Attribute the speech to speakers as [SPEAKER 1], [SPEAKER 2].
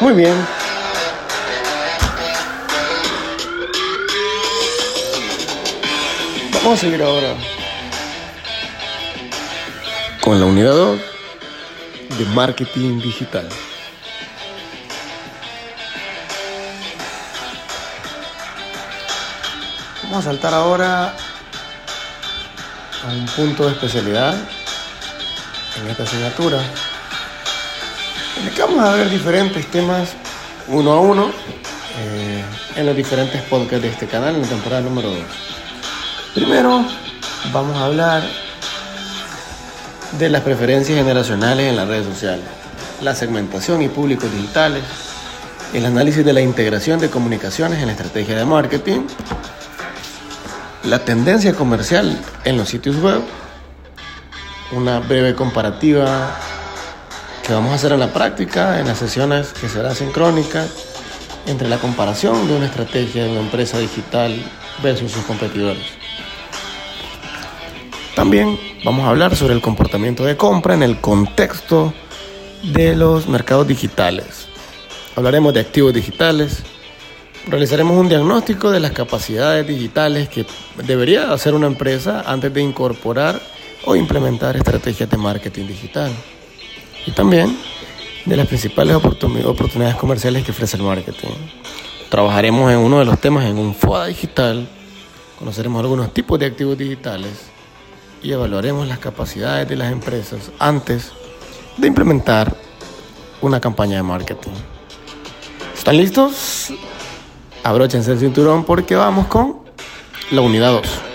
[SPEAKER 1] Muy bien. Vamos a seguir ahora con la unidad 2 de marketing digital. Vamos a saltar ahora a un punto de especialidad en esta asignatura. Vamos a ver diferentes temas uno a uno eh, en los diferentes podcasts de este canal en la temporada número 2. Primero vamos a hablar de las preferencias generacionales en las redes sociales, la segmentación y públicos digitales, el análisis de la integración de comunicaciones en la estrategia de marketing, la tendencia comercial en los sitios web, una breve comparativa que vamos a hacer en la práctica, en las sesiones que serán sincrónicas, entre la comparación de una estrategia de una empresa digital versus sus competidores. También vamos a hablar sobre el comportamiento de compra en el contexto de los mercados digitales. Hablaremos de activos digitales. Realizaremos un diagnóstico de las capacidades digitales que debería hacer una empresa antes de incorporar o implementar estrategias de marketing digital. Y también de las principales oportunidades comerciales que ofrece el marketing. Trabajaremos en uno de los temas en un FOA digital. Conoceremos algunos tipos de activos digitales y evaluaremos las capacidades de las empresas antes de implementar una campaña de marketing. ¿Están listos? Abróchense el cinturón porque vamos con la unidad 2.